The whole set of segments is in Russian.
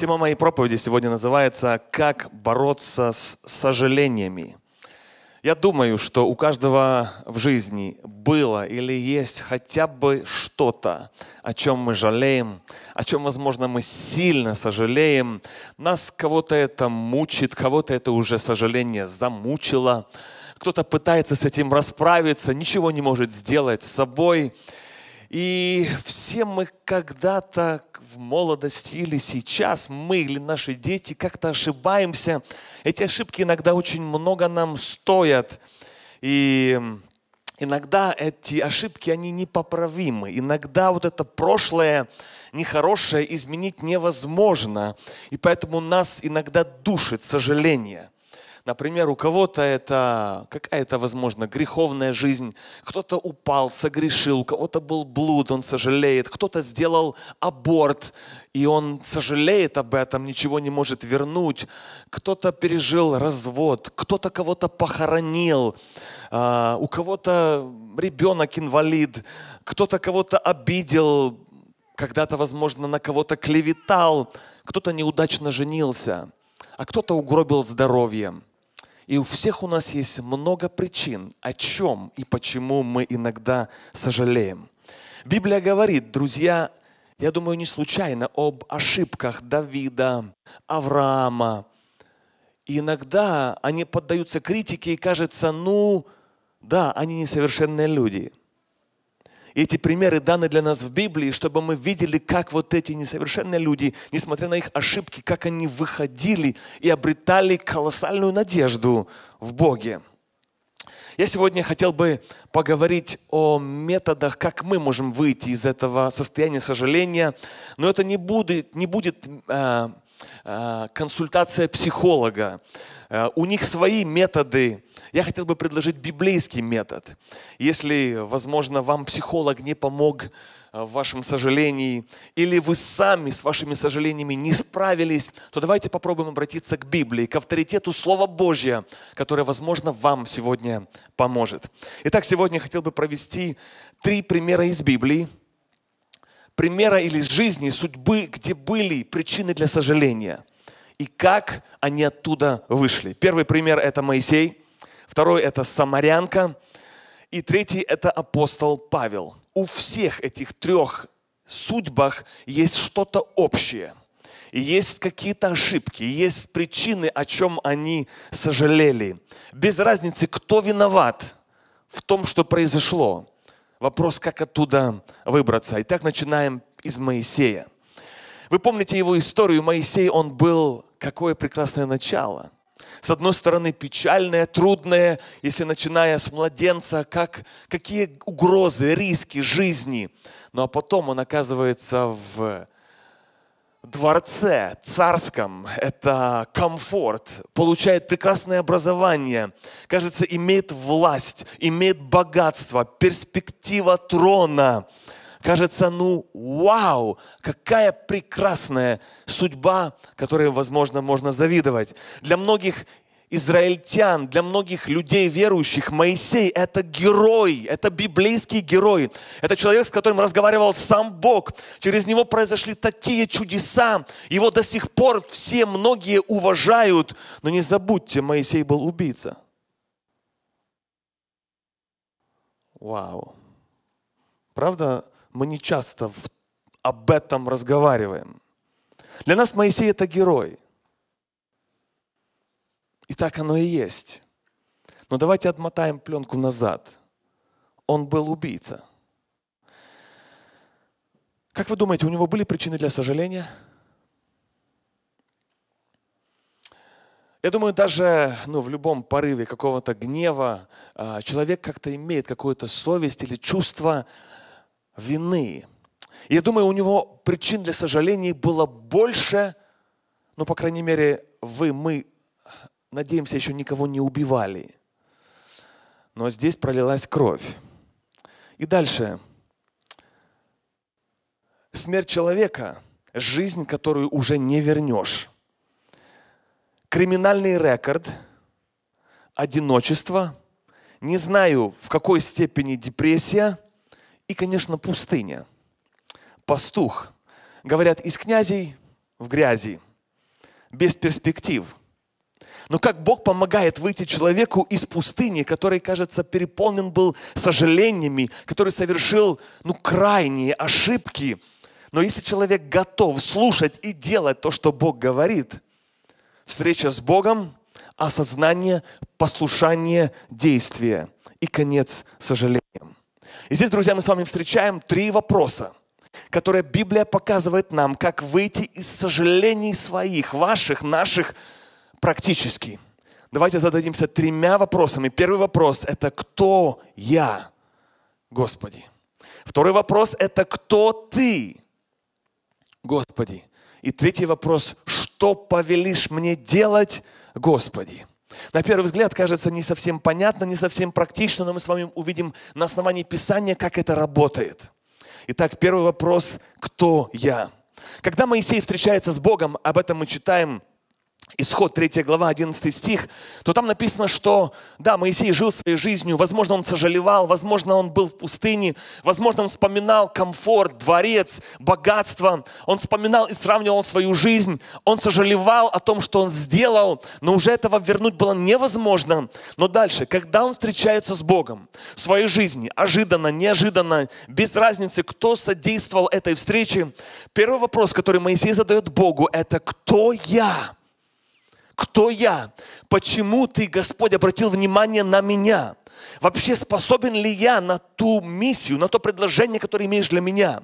Тема моей проповеди сегодня называется «Как бороться с сожалениями». Я думаю, что у каждого в жизни было или есть хотя бы что-то, о чем мы жалеем, о чем, возможно, мы сильно сожалеем. Нас кого-то это мучит, кого-то это уже сожаление замучило. Кто-то пытается с этим расправиться, ничего не может сделать с собой. И все мы когда-то в молодости или сейчас, мы или наши дети как-то ошибаемся. Эти ошибки иногда очень много нам стоят. И иногда эти ошибки, они непоправимы. Иногда вот это прошлое нехорошее изменить невозможно. И поэтому нас иногда душит сожаление – Например, у кого-то это какая-то, возможно, греховная жизнь, кто-то упал, согрешил, у кого-то был блуд, он сожалеет, кто-то сделал аборт, и он сожалеет об этом, ничего не может вернуть, кто-то пережил развод, кто-то кого-то похоронил, а, у кого-то ребенок инвалид, кто-то кого-то обидел, когда-то, возможно, на кого-то клеветал, кто-то неудачно женился, а кто-то угробил здоровье. И у всех у нас есть много причин, о чем и почему мы иногда сожалеем. Библия говорит, друзья, я думаю, не случайно об ошибках Давида, Авраама. И иногда они поддаются критике и кажется, ну, да, они несовершенные люди. Эти примеры даны для нас в Библии, чтобы мы видели, как вот эти несовершенные люди, несмотря на их ошибки, как они выходили и обретали колоссальную надежду в Боге. Я сегодня хотел бы поговорить о методах, как мы можем выйти из этого состояния сожаления, но это не будет, не будет э, консультация психолога. Э, у них свои методы. Я хотел бы предложить библейский метод. Если, возможно, вам психолог не помог э, в вашем сожалении, или вы сами с вашими сожалениями не справились, то давайте попробуем обратиться к Библии, к авторитету Слова Божьего, которое, возможно, вам сегодня поможет. Итак, сегодня я хотел бы провести три примера из Библии, примера или жизни, судьбы, где были причины для сожаления – и как они оттуда вышли. Первый пример – это Моисей, второй – это Самарянка, и третий – это апостол Павел. У всех этих трех судьбах есть что-то общее. И есть какие-то ошибки, есть причины, о чем они сожалели. Без разницы, кто виноват в том, что произошло. Вопрос, как оттуда выбраться. Итак, начинаем из Моисея. Вы помните его историю. Моисей, он был какое прекрасное начало. С одной стороны, печальное, трудное, если начиная с младенца, как, какие угрозы, риски жизни. Ну а потом он оказывается в дворце царском, это комфорт, получает прекрасное образование, кажется, имеет власть, имеет богатство, перспектива трона – кажется, ну, вау, какая прекрасная судьба, которой, возможно, можно завидовать. Для многих израильтян, для многих людей верующих, Моисей – это герой, это библейский герой. Это человек, с которым разговаривал сам Бог. Через него произошли такие чудеса. Его до сих пор все многие уважают. Но не забудьте, Моисей был убийца. Вау. Правда, мы не часто об этом разговариваем. Для нас Моисей это герой. И так оно и есть. Но давайте отмотаем пленку назад. Он был убийца. Как вы думаете, у него были причины для сожаления? Я думаю, даже ну, в любом порыве какого-то гнева а, человек как-то имеет какую-то совесть или чувство вины. Я думаю, у него причин для сожалений было больше, ну, по крайней мере, вы, мы, надеемся, еще никого не убивали. Но здесь пролилась кровь. И дальше. Смерть человека – жизнь, которую уже не вернешь. Криминальный рекорд, одиночество, не знаю, в какой степени депрессия – и, конечно, пустыня. Пастух. Говорят, из князей в грязи. без перспектив. Но как Бог помогает выйти человеку из пустыни, который, кажется, переполнен был сожалениями, который совершил ну, крайние ошибки. Но если человек готов слушать и делать то, что Бог говорит, встреча с Богом, осознание, послушание, действие и конец сожалением. И здесь, друзья, мы с вами встречаем три вопроса, которые Библия показывает нам, как выйти из сожалений своих, ваших, наших, практически. Давайте зададимся тремя вопросами. Первый вопрос – это «Кто я, Господи?» Второй вопрос – это «Кто Ты, Господи?» И третий вопрос – «Что повелишь мне делать, Господи?» На первый взгляд кажется не совсем понятно, не совсем практично, но мы с вами увидим на основании Писания, как это работает. Итак, первый вопрос – кто я? Когда Моисей встречается с Богом, об этом мы читаем Исход 3 глава, 11 стих, то там написано, что да, Моисей жил своей жизнью, возможно, он сожалевал, возможно, он был в пустыне, возможно, он вспоминал комфорт, дворец, богатство, он вспоминал и сравнивал свою жизнь, он сожалевал о том, что он сделал, но уже этого вернуть было невозможно. Но дальше, когда он встречается с Богом в своей жизни, ожиданно, неожиданно, без разницы, кто содействовал этой встрече, первый вопрос, который Моисей задает Богу, это «Кто я?» Кто я? Почему ты, Господь, обратил внимание на меня? Вообще способен ли я на ту миссию, на то предложение, которое имеешь для меня?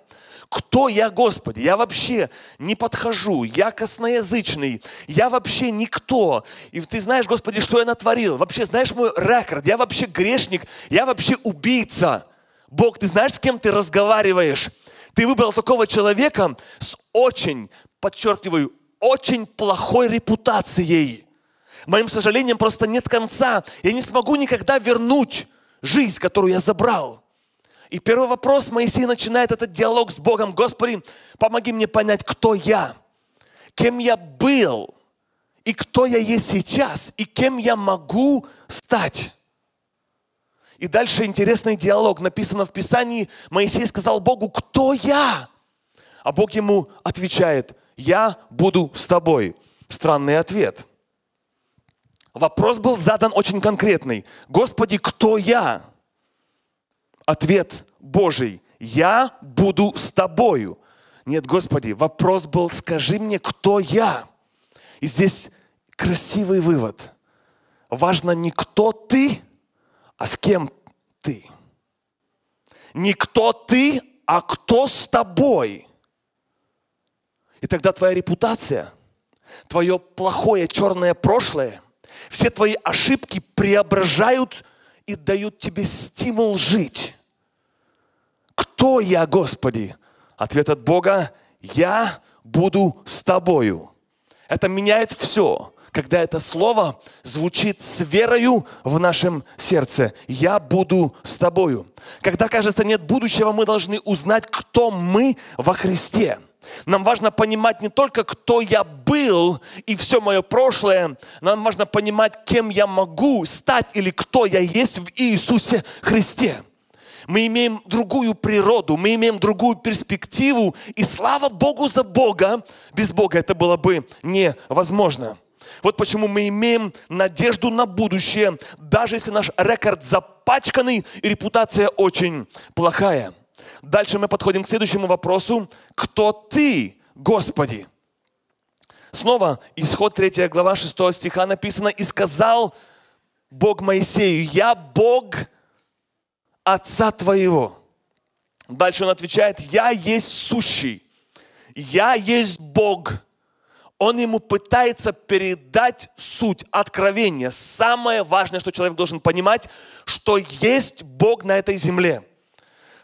Кто я, Господи? Я вообще не подхожу, я косноязычный, я вообще никто. И ты знаешь, Господи, что я натворил? Вообще знаешь мой рекорд? Я вообще грешник, я вообще убийца. Бог, ты знаешь, с кем ты разговариваешь? Ты выбрал такого человека с очень, подчеркиваю, очень плохой репутацией. Моим сожалением просто нет конца. Я не смогу никогда вернуть жизнь, которую я забрал. И первый вопрос Моисей начинает этот диалог с Богом. Господи, помоги мне понять, кто я, кем я был, и кто я есть сейчас, и кем я могу стать. И дальше интересный диалог. Написано в Писании, Моисей сказал Богу, кто я? А Бог ему отвечает, я буду с тобой. Странный ответ. Вопрос был задан очень конкретный. Господи, кто я? Ответ Божий. Я буду с тобою. Нет, Господи, вопрос был, скажи мне, кто я? И здесь красивый вывод. Важно не кто ты, а с кем ты. Не кто ты, а кто с тобой. И тогда твоя репутация, твое плохое черное прошлое, все твои ошибки преображают и дают тебе стимул жить. Кто я, Господи? Ответ от Бога – я буду с тобою. Это меняет все, когда это слово звучит с верою в нашем сердце. Я буду с тобою. Когда, кажется, нет будущего, мы должны узнать, кто мы во Христе – нам важно понимать не только, кто я был и все мое прошлое, нам важно понимать, кем я могу стать или кто я есть в Иисусе Христе. Мы имеем другую природу, мы имеем другую перспективу, и слава Богу за Бога. Без Бога это было бы невозможно. Вот почему мы имеем надежду на будущее, даже если наш рекорд запачканный и репутация очень плохая. Дальше мы подходим к следующему вопросу. Кто ты, Господи? Снова исход 3 глава 6 стиха написано, «И сказал Бог Моисею, я Бог Отца твоего». Дальше он отвечает, «Я есть сущий, я есть Бог». Он ему пытается передать суть, откровения. Самое важное, что человек должен понимать, что есть Бог на этой земле –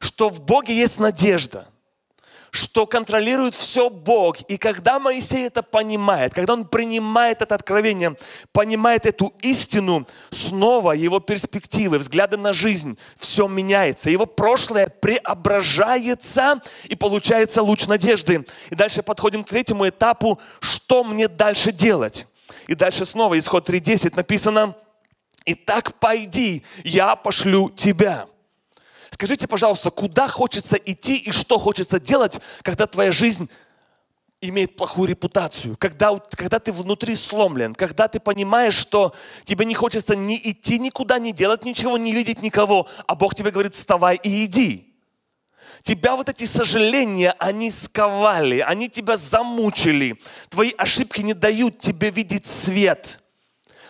что в Боге есть надежда, что контролирует все Бог. И когда Моисей это понимает, когда он принимает это откровение, понимает эту истину, снова его перспективы, взгляды на жизнь, все меняется. Его прошлое преображается и получается луч надежды. И дальше подходим к третьему этапу, что мне дальше делать. И дальше снова исход 3.10 написано, «Итак, пойди, я пошлю тебя». Скажите, пожалуйста, куда хочется идти и что хочется делать, когда твоя жизнь имеет плохую репутацию, когда, когда ты внутри сломлен, когда ты понимаешь, что тебе не хочется ни идти никуда, не делать ничего, не видеть никого, а Бог тебе говорит, вставай и иди. Тебя вот эти сожаления, они сковали, они тебя замучили. Твои ошибки не дают тебе видеть свет.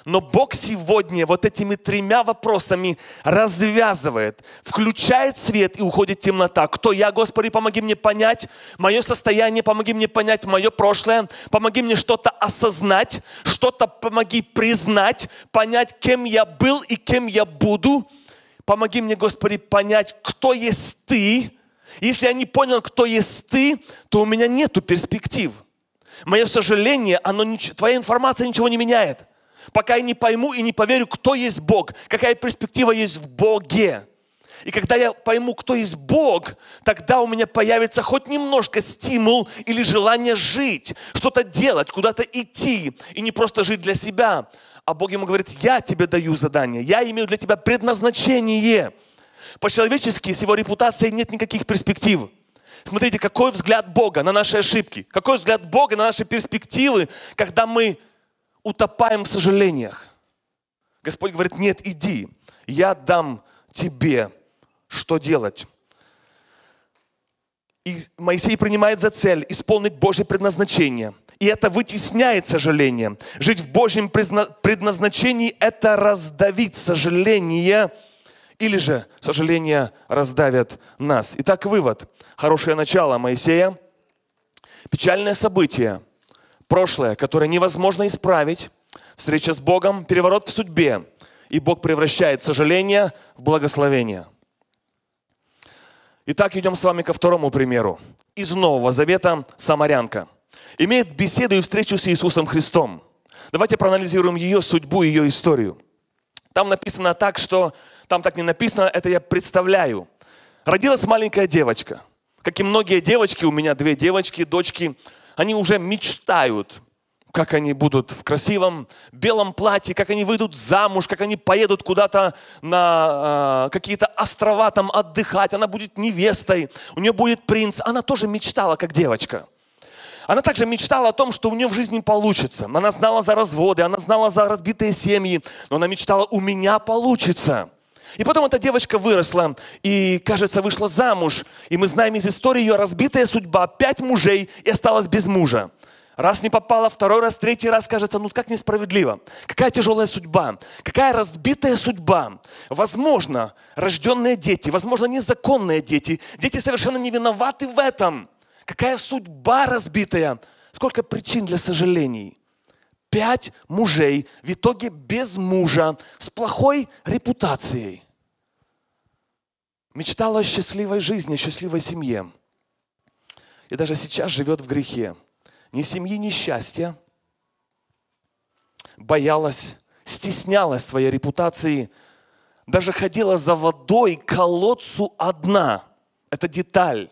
Но Бог сегодня вот этими тремя вопросами развязывает, включает свет и уходит темнота. Кто я, Господи, помоги мне понять мое состояние, помоги мне понять мое прошлое, помоги мне что-то осознать, что-то помоги признать, понять, кем я был и кем я буду. Помоги мне, Господи, понять, кто есть Ты. Если я не понял, кто есть Ты, то у меня нету перспектив. Мое сожаление, оно, твоя информация ничего не меняет пока я не пойму и не поверю, кто есть Бог, какая перспектива есть в Боге. И когда я пойму, кто есть Бог, тогда у меня появится хоть немножко стимул или желание жить, что-то делать, куда-то идти, и не просто жить для себя. А Бог ему говорит, я тебе даю задание, я имею для тебя предназначение. По-человечески с его репутацией нет никаких перспектив. Смотрите, какой взгляд Бога на наши ошибки, какой взгляд Бога на наши перспективы, когда мы утопаем в сожалениях. Господь говорит, нет, иди, я дам тебе, что делать. И Моисей принимает за цель исполнить Божье предназначение. И это вытесняет сожаление. Жить в Божьем предназначении – это раздавить сожаление, или же сожаление раздавят нас. Итак, вывод. Хорошее начало Моисея. Печальное событие – прошлое, которое невозможно исправить, встреча с Богом, переворот в судьбе, и Бог превращает сожаление в благословение. Итак, идем с вами ко второму примеру. Из Нового Завета Самарянка. Имеет беседу и встречу с Иисусом Христом. Давайте проанализируем ее судьбу, ее историю. Там написано так, что... Там так не написано, это я представляю. Родилась маленькая девочка. Как и многие девочки, у меня две девочки, дочки – они уже мечтают, как они будут в красивом белом платье, как они выйдут замуж, как они поедут куда-то на э, какие-то острова там отдыхать, она будет невестой, у нее будет принц. Она тоже мечтала, как девочка. Она также мечтала о том, что у нее в жизни получится. Она знала за разводы, она знала за разбитые семьи, но она мечтала, у меня получится. И потом эта девочка выросла и, кажется, вышла замуж. И мы знаем из истории ее разбитая судьба. Пять мужей и осталась без мужа. Раз не попала, второй раз, третий раз, кажется, ну как несправедливо. Какая тяжелая судьба, какая разбитая судьба. Возможно, рожденные дети, возможно, незаконные дети. Дети совершенно не виноваты в этом. Какая судьба разбитая. Сколько причин для сожалений пять мужей, в итоге без мужа, с плохой репутацией. Мечтала о счастливой жизни, о счастливой семье. И даже сейчас живет в грехе. Ни семьи, ни счастья. Боялась, стеснялась своей репутации. Даже ходила за водой к колодцу одна. Это деталь.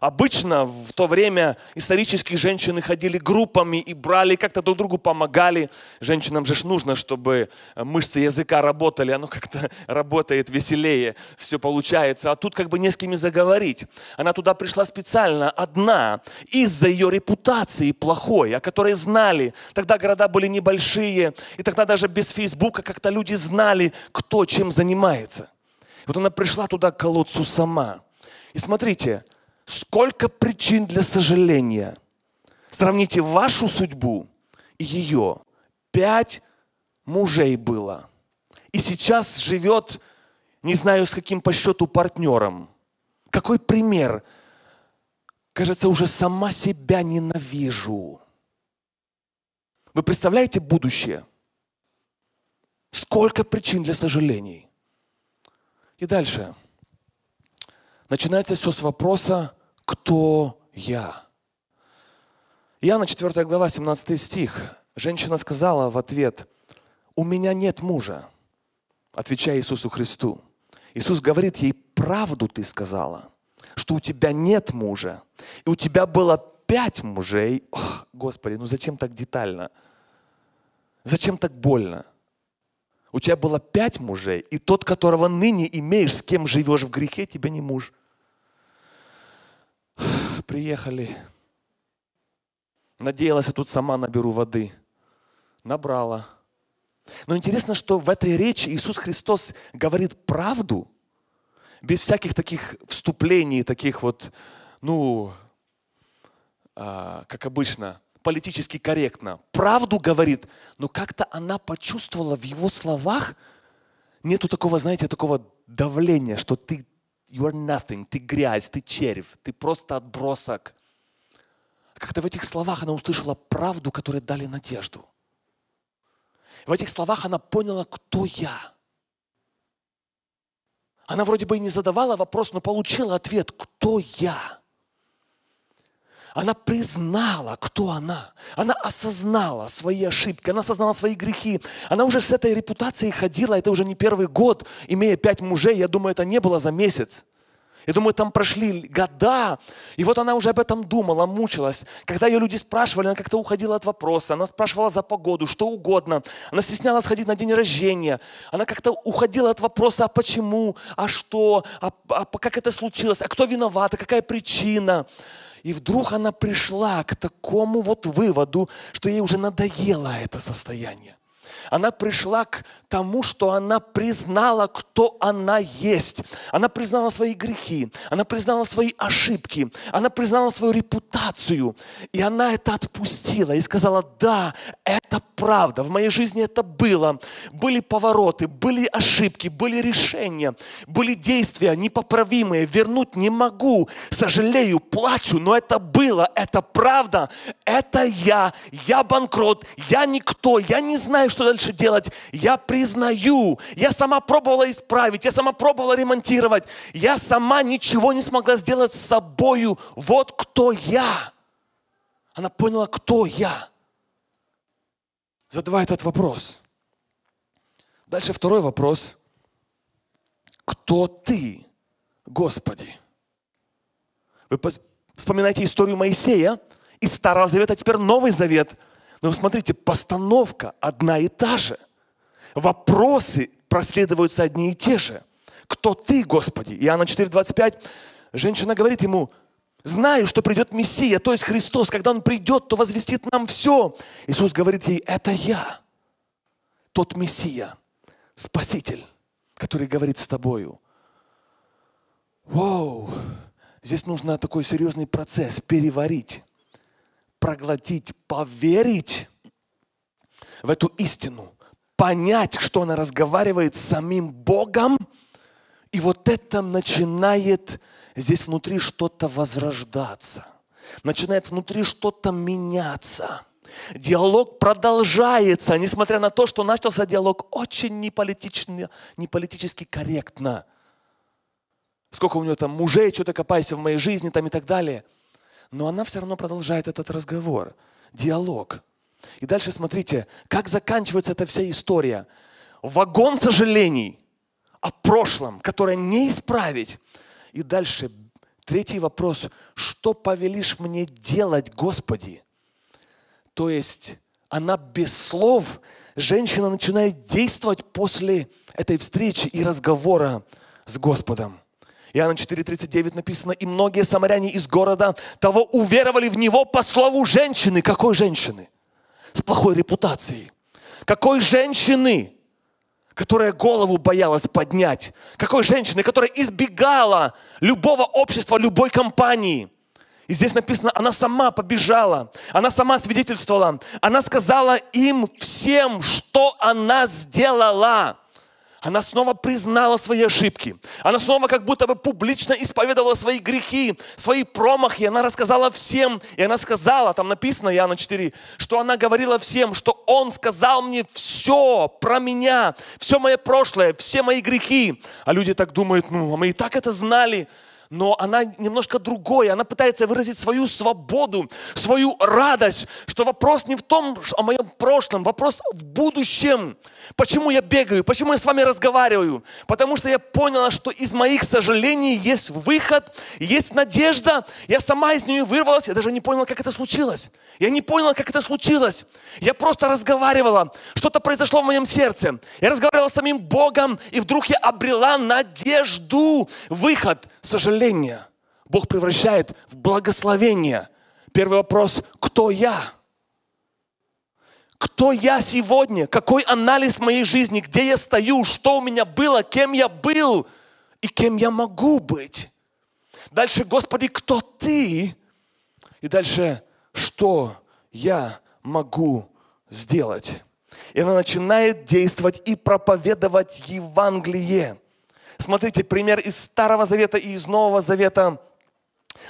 Обычно в то время исторические женщины ходили группами и брали, как-то друг другу помогали. Женщинам же нужно, чтобы мышцы языка работали, оно как-то работает веселее, все получается. А тут как бы не с кем заговорить. Она туда пришла специально, одна, из-за ее репутации плохой, о которой знали. Тогда города были небольшие, и тогда даже без Фейсбука как-то люди знали, кто чем занимается. Вот она пришла туда к колодцу сама. И смотрите, Сколько причин для сожаления. Сравните вашу судьбу и ее. Пять мужей было. И сейчас живет, не знаю с каким по счету партнером. Какой пример? Кажется, уже сама себя ненавижу. Вы представляете будущее? Сколько причин для сожалений. И дальше. Начинается все с вопроса, кто я? Иоанна 4 глава, 17 стих. Женщина сказала в ответ, у меня нет мужа, отвечая Иисусу Христу. Иисус говорит ей, правду ты сказала, что у тебя нет мужа, и у тебя было пять мужей. Ох, Господи, ну зачем так детально? Зачем так больно? У тебя было пять мужей, и тот, которого ныне имеешь, с кем живешь в грехе, тебе не муж – приехали. Надеялась, я тут сама наберу воды. Набрала. Но интересно, что в этой речи Иисус Христос говорит правду, без всяких таких вступлений, таких вот, ну, а, как обычно, политически корректно. Правду говорит, но как-то она почувствовала в его словах, нету такого, знаете, такого давления, что ты you are nothing, ты грязь, ты червь, ты просто отбросок. Как-то в этих словах она услышала правду, которая дали надежду. В этих словах она поняла, кто я. Она вроде бы и не задавала вопрос, но получила ответ, кто я. Она признала, кто она. Она осознала свои ошибки, она осознала свои грехи. Она уже с этой репутацией ходила, это уже не первый год, имея пять мужей. Я думаю, это не было за месяц. Я думаю, там прошли года, и вот она уже об этом думала, мучилась. Когда ее люди спрашивали, она как-то уходила от вопроса, она спрашивала за погоду, что угодно. Она стеснялась ходить на день рождения. Она как-то уходила от вопроса, а почему, а что, а, а как это случилось, а кто виноват, а какая причина. И вдруг она пришла к такому вот выводу, что ей уже надоело это состояние. Она пришла к тому, что она признала, кто она есть. Она признала свои грехи, она признала свои ошибки, она признала свою репутацию. И она это отпустила и сказала, да, это правда, в моей жизни это было. Были повороты, были ошибки, были решения, были действия непоправимые, вернуть не могу, сожалею, плачу, но это было, это правда, это я, я банкрот, я никто, я не знаю, что дальше делать. Я признаю, я сама пробовала исправить, я сама пробовала ремонтировать, я сама ничего не смогла сделать с собою. Вот кто я. Она поняла, кто я. Задавая этот вопрос. Дальше второй вопрос. Кто ты, Господи? Вы вспоминаете историю Моисея из Старого Завета, а теперь Новый Завет – но смотрите, постановка одна и та же. Вопросы проследуются одни и те же. Кто ты, Господи? Иоанна 4,25. Женщина говорит ему, знаю, что придет Мессия, то есть Христос. Когда Он придет, то возвестит нам все. Иисус говорит ей, это я, тот Мессия, Спаситель, который говорит с тобою. Вау! Здесь нужно такой серьезный процесс переварить проглотить, поверить в эту истину, понять, что она разговаривает с самим Богом, и вот это начинает здесь внутри что-то возрождаться, начинает внутри что-то меняться. Диалог продолжается, несмотря на то, что начался диалог очень неполитично, неполитически корректно. Сколько у нее там мужей, что-то копайся в моей жизни там и так далее – но она все равно продолжает этот разговор, диалог. И дальше смотрите, как заканчивается эта вся история. Вагон сожалений о прошлом, которое не исправить. И дальше третий вопрос. Что повелишь мне делать, Господи? То есть она без слов, женщина начинает действовать после этой встречи и разговора с Господом. Иоанна 4.39 написано, и многие самаряне из города того уверовали в него по слову женщины. Какой женщины? С плохой репутацией. Какой женщины? которая голову боялась поднять. Какой женщины, которая избегала любого общества, любой компании. И здесь написано, она сама побежала, она сама свидетельствовала, она сказала им всем, что она сделала. Она снова признала свои ошибки. Она снова как будто бы публично исповедовала свои грехи, свои промахи. Она рассказала всем, и она сказала, там написано Иоанна 4, что она говорила всем, что Он сказал мне все про меня, все мое прошлое, все мои грехи. А люди так думают, ну, а мы и так это знали но она немножко другое. Она пытается выразить свою свободу, свою радость, что вопрос не в том, о моем прошлом, вопрос в будущем. Почему я бегаю, почему я с вами разговариваю? Потому что я поняла, что из моих сожалений есть выход, есть надежда. Я сама из нее вырвалась, я даже не поняла, как это случилось. Я не поняла, как это случилось. Я просто разговаривала. Что-то произошло в моем сердце. Я разговаривала с самим Богом, и вдруг я обрела надежду, выход. Сожаление Бог превращает в благословение. Первый вопрос, кто я? Кто я сегодня? Какой анализ моей жизни? Где я стою? Что у меня было? Кем я был? И кем я могу быть? Дальше, Господи, кто Ты? И дальше, что я могу сделать? И она начинает действовать и проповедовать Евангелие. Смотрите, пример из Старого Завета и из Нового Завета.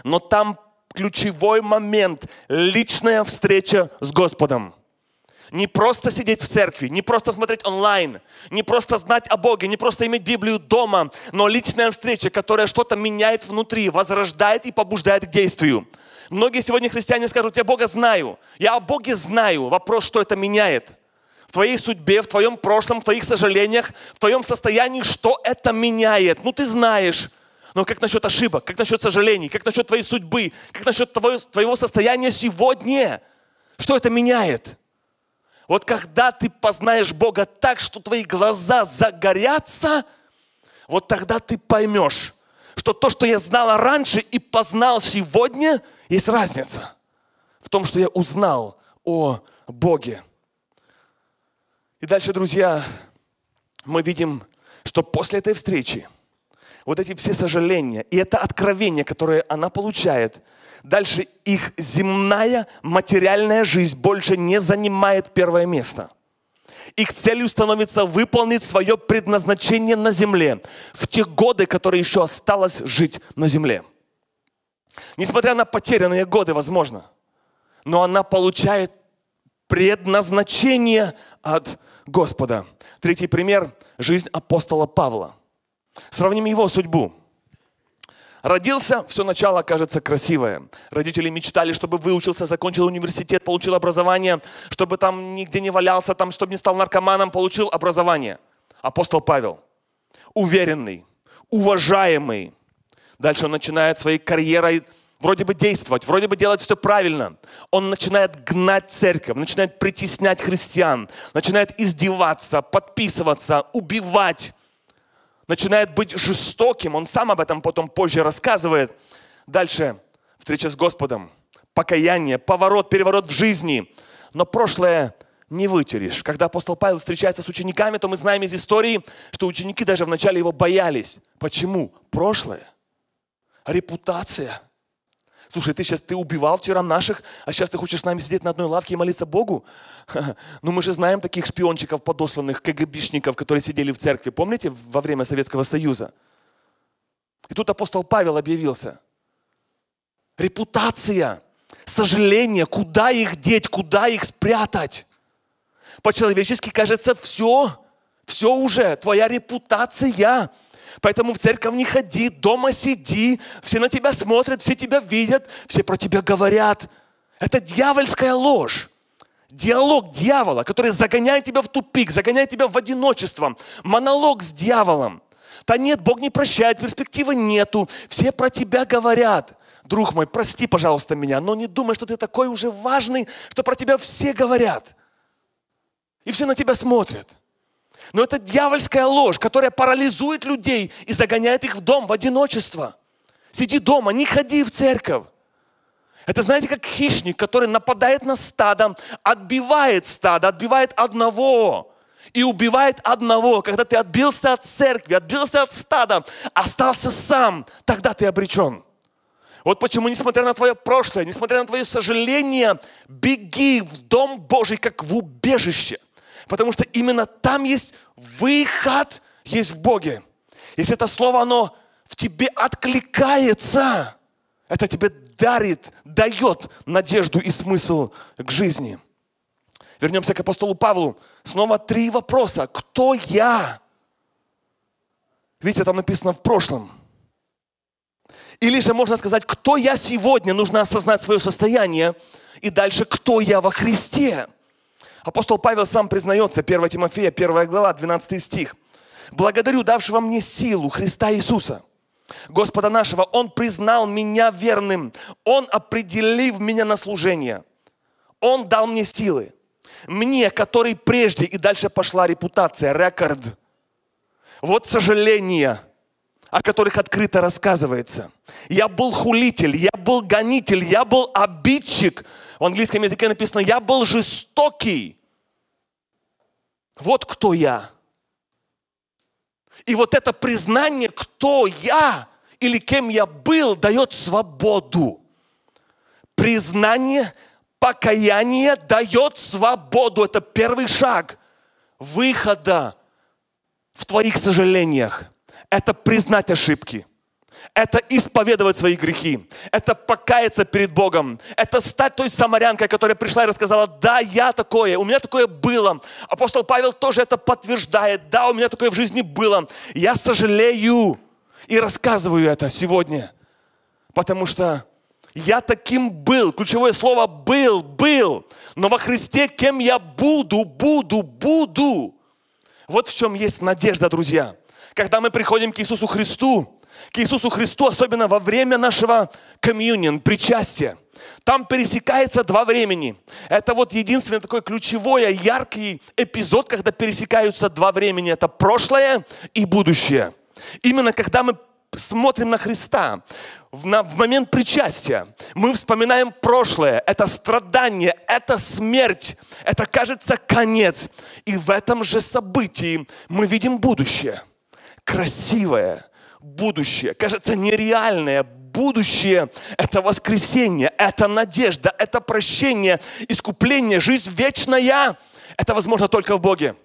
Но там ключевой момент – личная встреча с Господом. Не просто сидеть в церкви, не просто смотреть онлайн, не просто знать о Боге, не просто иметь Библию дома, но личная встреча, которая что-то меняет внутри, возрождает и побуждает к действию. Многие сегодня христиане скажут, я Бога знаю, я о Боге знаю. Вопрос, что это меняет – твоей судьбе, в твоем прошлом, в твоих сожалениях, в твоем состоянии, что это меняет. Ну, ты знаешь. Но как насчет ошибок, как насчет сожалений, как насчет твоей судьбы, как насчет твоего, твоего состояния сегодня? Что это меняет? Вот когда ты познаешь Бога так, что твои глаза загорятся, вот тогда ты поймешь, что то, что я знала раньше и познал сегодня, есть разница в том, что я узнал о Боге. И дальше, друзья, мы видим, что после этой встречи вот эти все сожаления и это откровение, которое она получает, дальше их земная материальная жизнь больше не занимает первое место. Их целью становится выполнить свое предназначение на земле в те годы, которые еще осталось жить на земле. Несмотря на потерянные годы, возможно, но она получает предназначение от Господа. Третий пример – жизнь апостола Павла. Сравним его судьбу. Родился, все начало кажется красивое. Родители мечтали, чтобы выучился, закончил университет, получил образование, чтобы там нигде не валялся, там, чтобы не стал наркоманом, получил образование. Апостол Павел. Уверенный, уважаемый. Дальше он начинает своей карьерой вроде бы действовать, вроде бы делать все правильно. Он начинает гнать церковь, начинает притеснять христиан, начинает издеваться, подписываться, убивать, начинает быть жестоким. Он сам об этом потом позже рассказывает. Дальше встреча с Господом, покаяние, поворот, переворот в жизни. Но прошлое не вытерешь. Когда апостол Павел встречается с учениками, то мы знаем из истории, что ученики даже вначале его боялись. Почему? Прошлое, репутация – Слушай, ты сейчас ты убивал вчера наших, а сейчас ты хочешь с нами сидеть на одной лавке и молиться Богу? Ну мы же знаем таких шпиончиков, подосланных КГБшников, которые сидели в церкви, помните, во время Советского Союза? И тут апостол Павел объявился. Репутация, сожаление, куда их деть, куда их спрятать? По-человечески кажется, все, все уже, твоя репутация – Поэтому в церковь не ходи, дома сиди, все на тебя смотрят, все тебя видят, все про тебя говорят. Это дьявольская ложь. Диалог дьявола, который загоняет тебя в тупик, загоняет тебя в одиночество. Монолог с дьяволом. Да нет, Бог не прощает, перспективы нету. Все про тебя говорят. Друг мой, прости, пожалуйста, меня, но не думай, что ты такой уже важный, что про тебя все говорят. И все на тебя смотрят. Но это дьявольская ложь, которая парализует людей и загоняет их в дом, в одиночество. Сиди дома, не ходи в церковь. Это, знаете, как хищник, который нападает на стадо, отбивает стадо, отбивает одного и убивает одного. Когда ты отбился от церкви, отбился от стада, остался сам, тогда ты обречен. Вот почему, несмотря на твое прошлое, несмотря на твое сожаление, беги в Дом Божий, как в убежище. Потому что именно там есть выход, есть в Боге. Если это слово, оно в тебе откликается, это тебе дарит, дает надежду и смысл к жизни. Вернемся к апостолу Павлу. Снова три вопроса. Кто я? Видите, там написано в прошлом. Или же можно сказать, кто я сегодня? Нужно осознать свое состояние. И дальше, кто я во Христе? Апостол Павел сам признается, 1 Тимофея, 1 глава, 12 стих. «Благодарю давшего мне силу Христа Иисуса, Господа нашего. Он признал меня верным. Он определив меня на служение. Он дал мне силы. Мне, который прежде, и дальше пошла репутация, рекорд. Вот сожаление. о которых открыто рассказывается. Я был хулитель, я был гонитель, я был обидчик. В английском языке написано, я был жестокий. Вот кто я. И вот это признание, кто я или кем я был, дает свободу. Признание, покаяние дает свободу. Это первый шаг выхода в твоих сожалениях. Это признать ошибки. Это исповедовать свои грехи. Это покаяться перед Богом. Это стать той самарянкой, которая пришла и рассказала, да, я такое, у меня такое было. Апостол Павел тоже это подтверждает. Да, у меня такое в жизни было. Я сожалею и рассказываю это сегодня. Потому что я таким был. Ключевое слово был, был. Но во Христе кем я буду, буду, буду. Вот в чем есть надежда, друзья. Когда мы приходим к Иисусу Христу, к Иисусу Христу, особенно во время нашего комьюнион, причастия, там пересекается два времени. Это вот единственный такой ключевой, яркий эпизод, когда пересекаются два времени. Это прошлое и будущее. Именно когда мы смотрим на Христа, в, на, в момент причастия, мы вспоминаем прошлое, это страдание, это смерть, это, кажется, конец. И в этом же событии мы видим будущее. Красивое будущее, кажется, нереальное будущее – это воскресение, это надежда, это прощение, искупление, жизнь вечная. Это возможно только в Боге.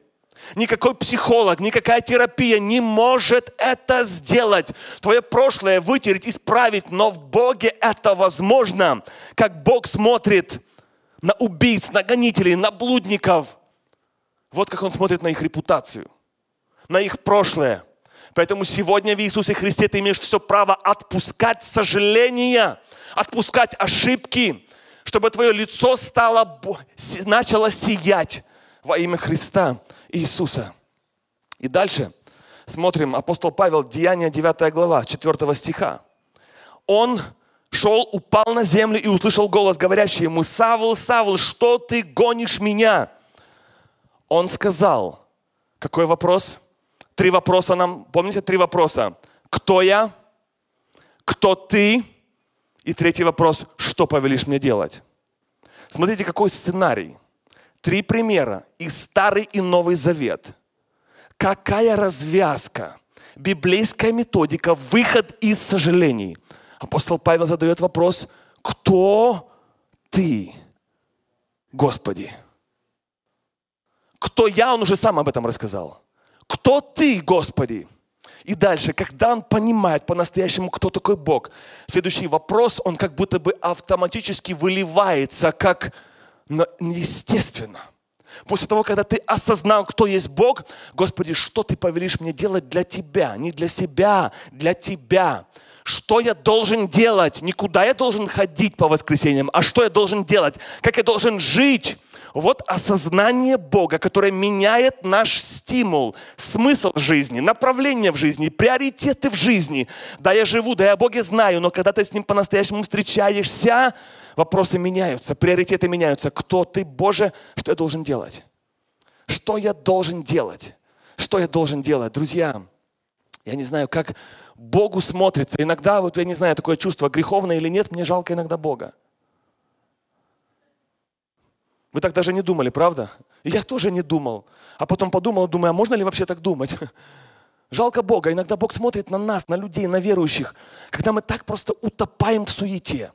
Никакой психолог, никакая терапия не может это сделать. Твое прошлое вытереть, исправить, но в Боге это возможно. Как Бог смотрит на убийц, на гонителей, на блудников. Вот как Он смотрит на их репутацию, на их прошлое. Поэтому сегодня в Иисусе Христе ты имеешь все право отпускать сожаления, отпускать ошибки, чтобы твое лицо стало, начало сиять во имя Христа. Иисуса. И дальше смотрим апостол Павел, Деяния 9 глава, 4 стиха. Он шел, упал на землю и услышал голос, говорящий ему, «Савл, Савл, что ты гонишь меня?» Он сказал, какой вопрос? Три вопроса нам, помните, три вопроса. Кто я? Кто ты? И третий вопрос, что повелишь мне делать? Смотрите, какой сценарий. Три примера из Старый и Новый Завет. Какая развязка, библейская методика, выход из сожалений. Апостол Павел задает вопрос, кто ты, Господи? Кто я, он уже сам об этом рассказал. Кто ты, Господи? И дальше, когда он понимает по-настоящему, кто такой Бог, следующий вопрос, он как будто бы автоматически выливается, как но естественно. После того, когда ты осознал, кто есть Бог, Господи, что ты повелишь мне делать для Тебя, не для себя, для Тебя. Что я должен делать? Никуда я должен ходить по воскресеньям, а что я должен делать? Как я должен жить? Вот осознание Бога, которое меняет наш стимул, смысл жизни, направление в жизни, приоритеты в жизни. Да, я живу, да, я о Боге знаю, но когда ты с Ним по-настоящему встречаешься, вопросы меняются, приоритеты меняются. Кто ты, Боже, что я должен делать? Что я должен делать? Что я должен делать? Друзья, я не знаю, как Богу смотрится. Иногда, вот я не знаю, такое чувство, греховное или нет, мне жалко иногда Бога. Вы так даже не думали, правда? я тоже не думал. А потом подумал, думаю, а можно ли вообще так думать? Жалко Бога. Иногда Бог смотрит на нас, на людей, на верующих, когда мы так просто утопаем в суете.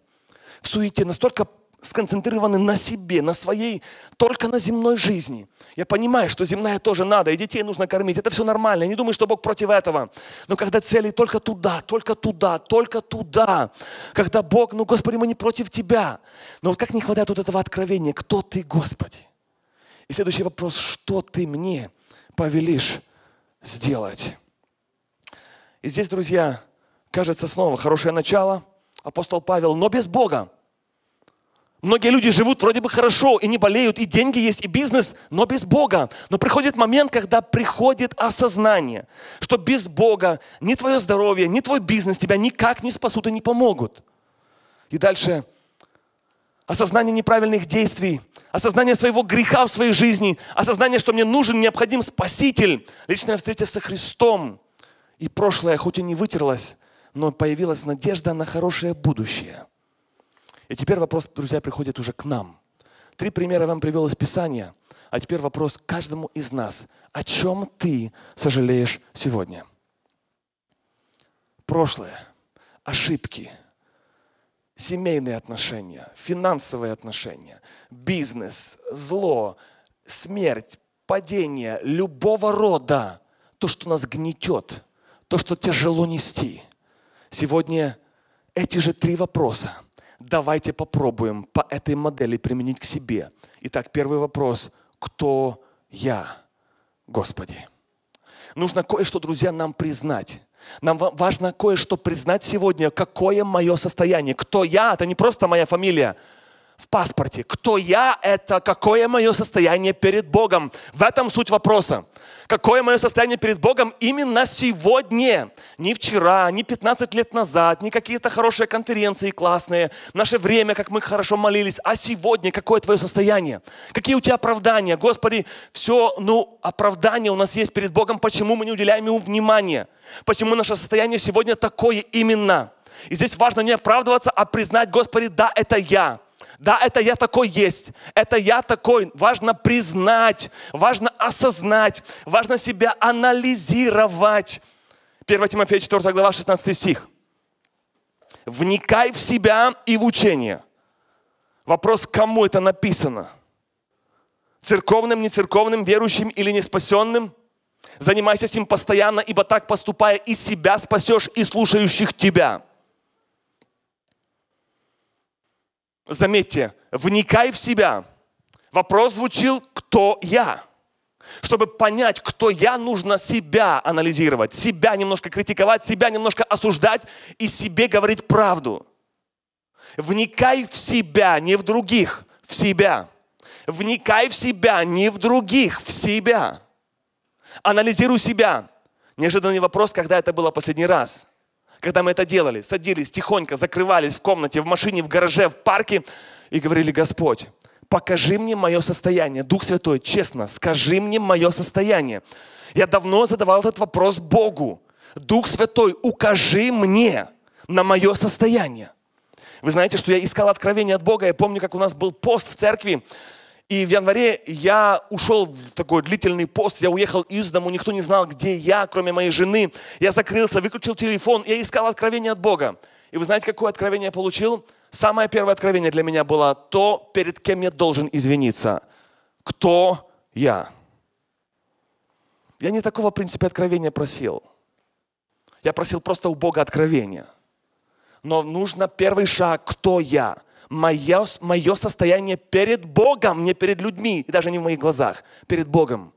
В суете настолько сконцентрированы на себе, на своей, только на земной жизни. Я понимаю, что земная тоже надо, и детей нужно кормить. Это все нормально. Я не думаю, что Бог против этого. Но когда цели только туда, только туда, только туда. Когда Бог, ну, Господи, мы не против Тебя. Но вот как не хватает вот этого откровения, кто Ты, Господи? И следующий вопрос, что Ты мне повелишь сделать? И здесь, друзья, кажется снова хорошее начало. Апостол Павел, но без Бога Многие люди живут вроде бы хорошо и не болеют, и деньги есть, и бизнес, но без Бога. Но приходит момент, когда приходит осознание, что без Бога ни твое здоровье, ни твой бизнес тебя никак не спасут и не помогут. И дальше осознание неправильных действий, осознание своего греха в своей жизни, осознание, что мне нужен, необходим Спаситель, личная встреча со Христом. И прошлое хоть и не вытерлось, но появилась надежда на хорошее будущее. И теперь вопрос, друзья, приходит уже к нам. Три примера вам привел из Писания, а теперь вопрос каждому из нас. О чем ты сожалеешь сегодня? Прошлое, ошибки, семейные отношения, финансовые отношения, бизнес, зло, смерть, падение любого рода, то, что нас гнетет, то, что тяжело нести. Сегодня эти же три вопроса. Давайте попробуем по этой модели применить к себе. Итак, первый вопрос. Кто я, Господи? Нужно кое-что, друзья, нам признать. Нам важно кое-что признать сегодня, какое мое состояние. Кто я, это не просто моя фамилия в паспорте. Кто я, это какое мое состояние перед Богом. В этом суть вопроса. Какое мое состояние перед Богом именно сегодня. Не вчера, не 15 лет назад, не какие-то хорошие конференции классные, наше время, как мы хорошо молились, а сегодня какое твое состояние? Какие у тебя оправдания? Господи, все, ну, оправдание у нас есть перед Богом, почему мы не уделяем ему внимания? Почему наше состояние сегодня такое именно? И здесь важно не оправдываться, а признать, Господи, да, это я. Да, это я такой есть. Это я такой. Важно признать, важно осознать, важно себя анализировать. 1 Тимофея 4 глава 16 стих. Вникай в себя и в учение. Вопрос, кому это написано? Церковным, нецерковным, верующим или неспасенным? Занимайся этим постоянно, ибо так поступая и себя спасешь, и слушающих тебя. Заметьте, вникай в себя. Вопрос звучил, кто я? Чтобы понять, кто я, нужно себя анализировать, себя немножко критиковать, себя немножко осуждать и себе говорить правду. Вникай в себя, не в других, в себя. Вникай в себя, не в других, в себя. Анализируй себя. Неожиданный вопрос, когда это было последний раз – когда мы это делали, садились тихонько, закрывались в комнате, в машине, в гараже, в парке и говорили, Господь, покажи мне мое состояние. Дух Святой, честно, скажи мне мое состояние. Я давно задавал этот вопрос Богу. Дух Святой, укажи мне на мое состояние. Вы знаете, что я искал откровение от Бога. Я помню, как у нас был пост в церкви, и в январе я ушел в такой длительный пост, я уехал из дому, никто не знал, где я, кроме моей жены. Я закрылся, выключил телефон, я искал откровение от Бога. И вы знаете, какое откровение я получил? Самое первое откровение для меня было то, перед кем я должен извиниться. Кто я? Я не такого, в принципе, откровения просил. Я просил просто у Бога откровения. Но нужно первый шаг, кто я мое, мое состояние перед Богом, не перед людьми, и даже не в моих глазах, перед Богом.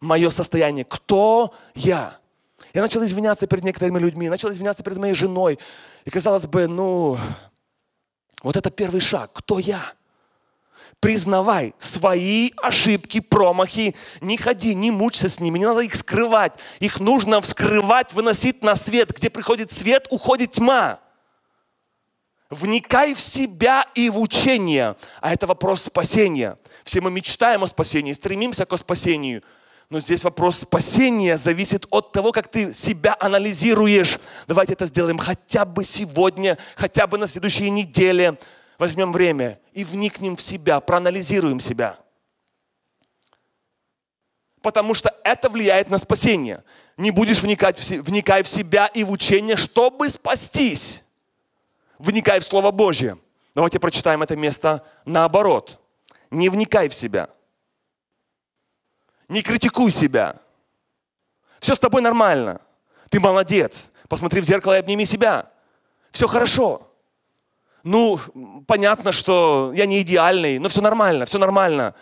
Мое состояние, кто я. Я начал извиняться перед некоторыми людьми, начал извиняться перед моей женой. И казалось бы, ну, вот это первый шаг. Кто я? Признавай свои ошибки, промахи. Не ходи, не мучься с ними, не надо их скрывать. Их нужно вскрывать, выносить на свет. Где приходит свет, уходит тьма. Вникай в себя и в учение. А это вопрос спасения. Все мы мечтаем о спасении, стремимся к спасению. Но здесь вопрос спасения зависит от того, как ты себя анализируешь. Давайте это сделаем хотя бы сегодня, хотя бы на следующей неделе. Возьмем время и вникнем в себя, проанализируем себя. Потому что это влияет на спасение. Не будешь вникать в, вникай в себя и в учение, чтобы спастись вникай в Слово Божье. Давайте прочитаем это место наоборот. Не вникай в себя. Не критикуй себя. Все с тобой нормально. Ты молодец. Посмотри в зеркало и обними себя. Все хорошо. Ну, понятно, что я не идеальный, но все нормально, все нормально.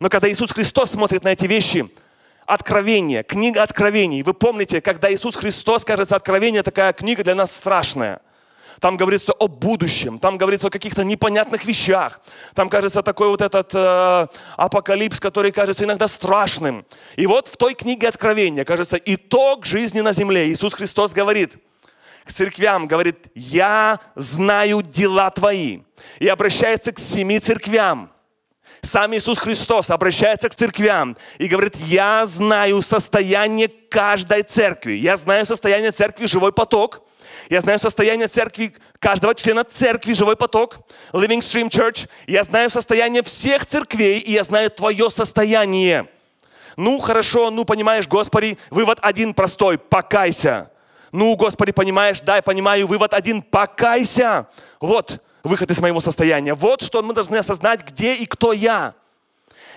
Но когда Иисус Христос смотрит на эти вещи, Откровение, книга Откровений. Вы помните, когда Иисус Христос, кажется, Откровение такая книга для нас страшная – там говорится о будущем, там говорится о каких-то непонятных вещах. Там, кажется, такой вот этот э, апокалипс, который кажется иногда страшным. И вот в той книге Откровения, кажется, итог жизни на земле. Иисус Христос говорит к церквям, говорит, я знаю дела твои. И обращается к семи церквям. Сам Иисус Христос обращается к церквям и говорит, я знаю состояние каждой церкви. Я знаю состояние церкви «Живой поток». Я знаю состояние церкви, каждого члена церкви «Живой поток», Living Stream Church. Я знаю состояние всех церквей, и я знаю твое состояние. Ну, хорошо, ну, понимаешь, Господи, вывод один простой – покайся. Ну, Господи, понимаешь, да, понимаю, вывод один – покайся. Вот выход из моего состояния. Вот что мы должны осознать, где и кто я.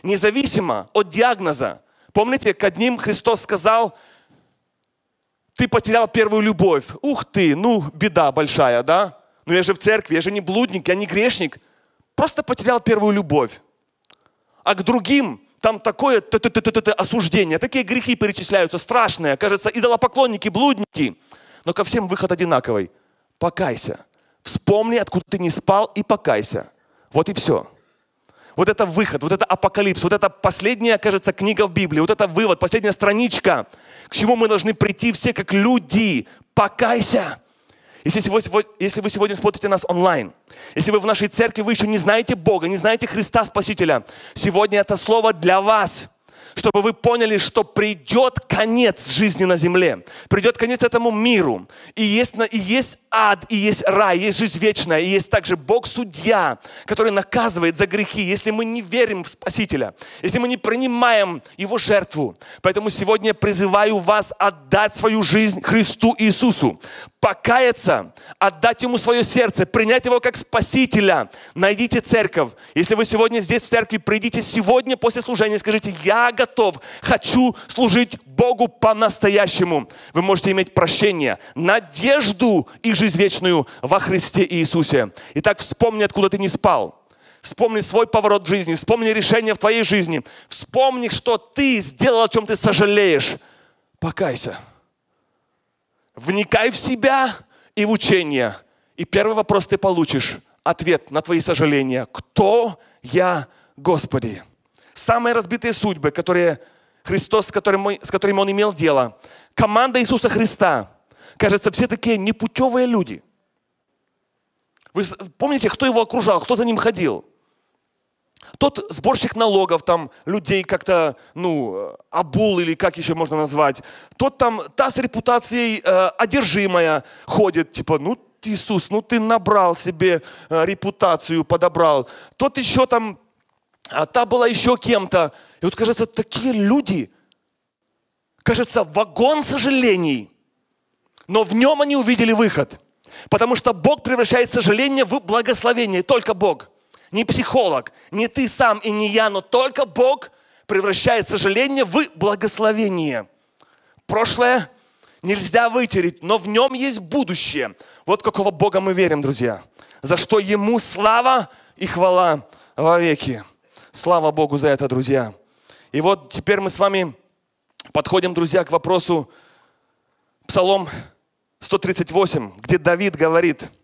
Независимо от диагноза. Помните, к одним Христос сказал, ты потерял первую любовь. Ух ты, ну, беда большая, да? Ну, я же в церкви, я же не блудник, я не грешник. Просто потерял первую любовь. А к другим там такое осуждение, такие грехи перечисляются, страшные, кажется, идолопоклонники, блудники. Но ко всем выход одинаковый. Покайся. Вспомни, откуда ты не спал, и покайся. Вот и все. Вот это выход, вот это апокалипс, вот это последняя, кажется, книга в Библии, вот это вывод, последняя страничка, к чему мы должны прийти все как люди. Покайся. Если если вы сегодня смотрите нас онлайн, если вы в нашей церкви, вы еще не знаете Бога, не знаете Христа Спасителя, сегодня это слово для вас – чтобы вы поняли, что придет конец жизни на земле, придет конец этому миру. И есть, и есть ад, и есть рай, есть жизнь вечная, и есть также Бог-судья, который наказывает за грехи, если мы не верим в Спасителя, если мы не принимаем Его жертву. Поэтому сегодня я призываю вас отдать свою жизнь Христу Иисусу, покаяться, отдать Ему свое сердце, принять Его как Спасителя. Найдите церковь. Если вы сегодня здесь в церкви, придите сегодня после служения и скажите, я готов, хочу служить Богу по-настоящему. Вы можете иметь прощение, надежду и жизнь вечную во Христе Иисусе. Итак, вспомни, откуда ты не спал. Вспомни свой поворот в жизни, вспомни решение в твоей жизни. Вспомни, что ты сделал, о чем ты сожалеешь. Покайся. Вникай в себя и в учение. И первый вопрос ты получишь. Ответ на твои сожаления. Кто я, Господи? Самые разбитые судьбы, которые Христос, с которыми, с которыми Он имел дело. Команда Иисуса Христа. Кажется, все такие непутевые люди. Вы помните, кто его окружал, кто за ним ходил? Тот сборщик налогов, там людей как-то, ну, обул или как еще можно назвать. Тот там, та с репутацией э, одержимая ходит, типа, ну, Иисус, ну ты набрал себе э, репутацию, подобрал. Тот еще там, а та была еще кем-то. И вот, кажется, такие люди, кажется, вагон сожалений. Но в нем они увидели выход. Потому что Бог превращает сожаление в благословение. Только Бог не психолог, не ты сам и не я, но только Бог превращает сожаление в благословение. Прошлое нельзя вытереть, но в нем есть будущее. Вот какого Бога мы верим, друзья. За что Ему слава и хвала во веки. Слава Богу за это, друзья. И вот теперь мы с вами подходим, друзья, к вопросу Псалом 138, где Давид говорит –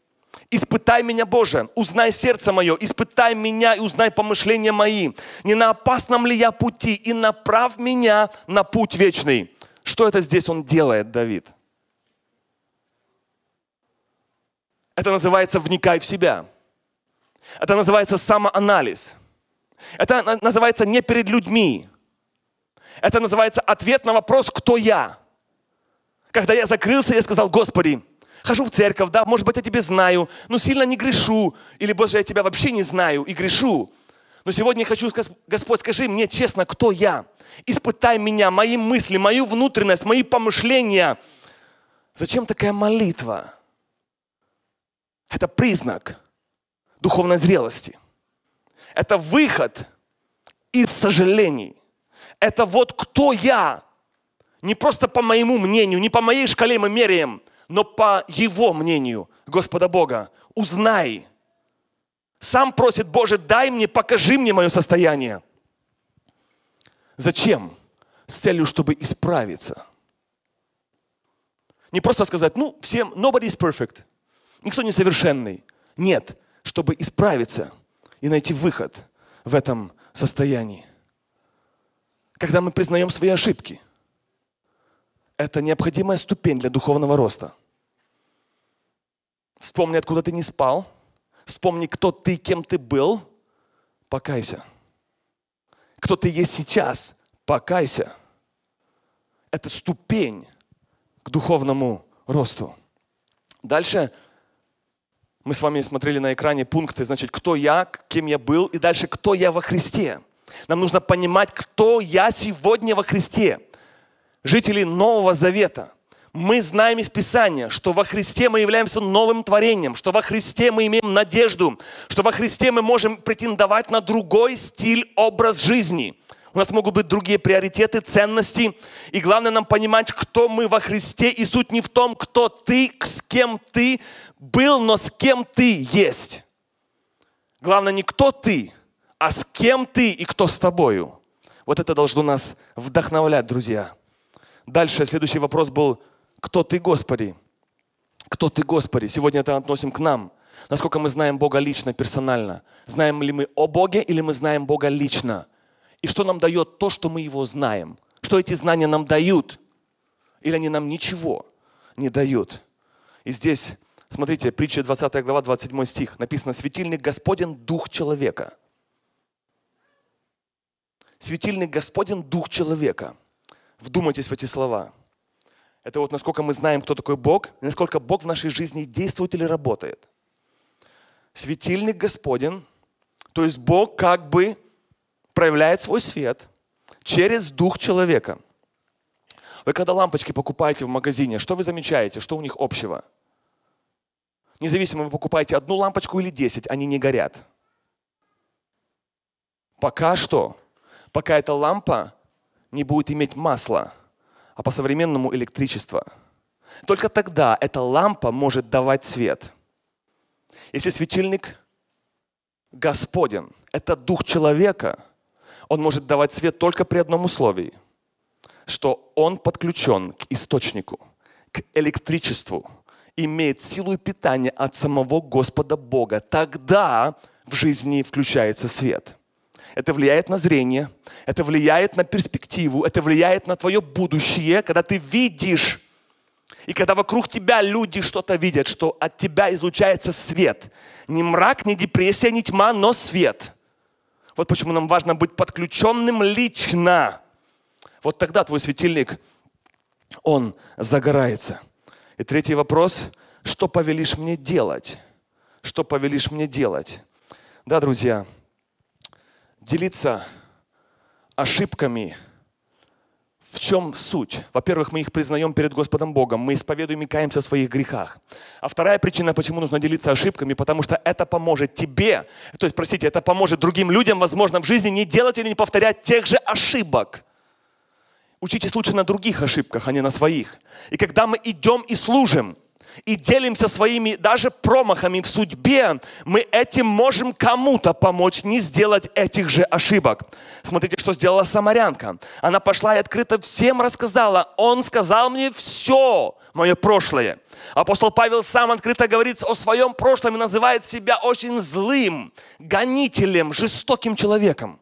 Испытай меня, Боже, узнай сердце мое, испытай меня и узнай помышления мои. Не на опасном ли я пути и направь меня на путь вечный. Что это здесь он делает, Давид? Это называется «вникай в себя». Это называется самоанализ. Это называется не перед людьми. Это называется ответ на вопрос «Кто я?». Когда я закрылся, я сказал, Господи, хожу в церковь, да, может быть, я тебя знаю, но сильно не грешу, или, Боже, я тебя вообще не знаю и грешу. Но сегодня я хочу, Господь, скажи мне честно, кто я? Испытай меня, мои мысли, мою внутренность, мои помышления. Зачем такая молитва? Это признак духовной зрелости. Это выход из сожалений. Это вот кто я. Не просто по моему мнению, не по моей шкале мы меряем, но по его мнению Господа Бога, узнай. Сам просит, Боже, дай мне, покажи мне мое состояние. Зачем? С целью, чтобы исправиться. Не просто сказать, ну, всем, nobody is perfect. Никто не совершенный. Нет, чтобы исправиться и найти выход в этом состоянии. Когда мы признаем свои ошибки, это необходимая ступень для духовного роста – Вспомни, откуда ты не спал. Вспомни, кто ты, кем ты был. Покайся. кто ты есть сейчас, покайся. Это ступень к духовному росту. Дальше мы с вами смотрели на экране пункты, значит, кто я, кем я был, и дальше, кто я во Христе. Нам нужно понимать, кто я сегодня во Христе. Жители Нового Завета. Мы знаем из Писания, что во Христе мы являемся новым творением, что во Христе мы имеем надежду, что во Христе мы можем претендовать на другой стиль, образ жизни. У нас могут быть другие приоритеты, ценности. И главное нам понимать, кто мы во Христе. И суть не в том, кто ты, с кем ты был, но с кем ты есть. Главное не кто ты, а с кем ты и кто с тобою. Вот это должно нас вдохновлять, друзья. Дальше следующий вопрос был, кто ты, Господи? Кто ты, Господи? Сегодня это относим к нам. Насколько мы знаем Бога лично, персонально. Знаем ли мы о Боге или мы знаем Бога лично? И что нам дает то, что мы Его знаем? Что эти знания нам дают? Или они нам ничего не дают? И здесь, смотрите, притча 20 глава, 27 стих. Написано, светильник Господен – дух человека. Светильник Господен – дух человека. Вдумайтесь в эти слова. Это вот насколько мы знаем, кто такой Бог, и насколько Бог в нашей жизни действует или работает. Светильник Господен, то есть Бог как бы проявляет свой свет через дух человека. Вы когда лампочки покупаете в магазине, что вы замечаете, что у них общего? Независимо, вы покупаете одну лампочку или десять, они не горят. Пока что, пока эта лампа не будет иметь масла, а по-современному электричество. Только тогда эта лампа может давать свет. Если светильник Господен, это дух человека, он может давать свет только при одном условии, что он подключен к источнику, к электричеству, имеет силу и питание от самого Господа Бога. Тогда в жизни включается свет – это влияет на зрение, это влияет на перспективу, это влияет на твое будущее, когда ты видишь, и когда вокруг тебя люди что-то видят, что от тебя излучается свет. Не мрак, не депрессия, не тьма, но свет. Вот почему нам важно быть подключенным лично. Вот тогда твой светильник, он загорается. И третий вопрос, что повелишь мне делать? Что повелишь мне делать? Да, друзья, делиться ошибками. В чем суть? Во-первых, мы их признаем перед Господом Богом, мы исповедуем и каемся в своих грехах. А вторая причина, почему нужно делиться ошибками, потому что это поможет тебе, то есть, простите, это поможет другим людям, возможно, в жизни не делать или не повторять тех же ошибок. Учитесь лучше на других ошибках, а не на своих. И когда мы идем и служим, и делимся своими даже промахами в судьбе, мы этим можем кому-то помочь не сделать этих же ошибок. Смотрите, что сделала самарянка. Она пошла и открыто всем рассказала. Он сказал мне все мое прошлое. Апостол Павел сам открыто говорит о своем прошлом и называет себя очень злым, гонителем, жестоким человеком.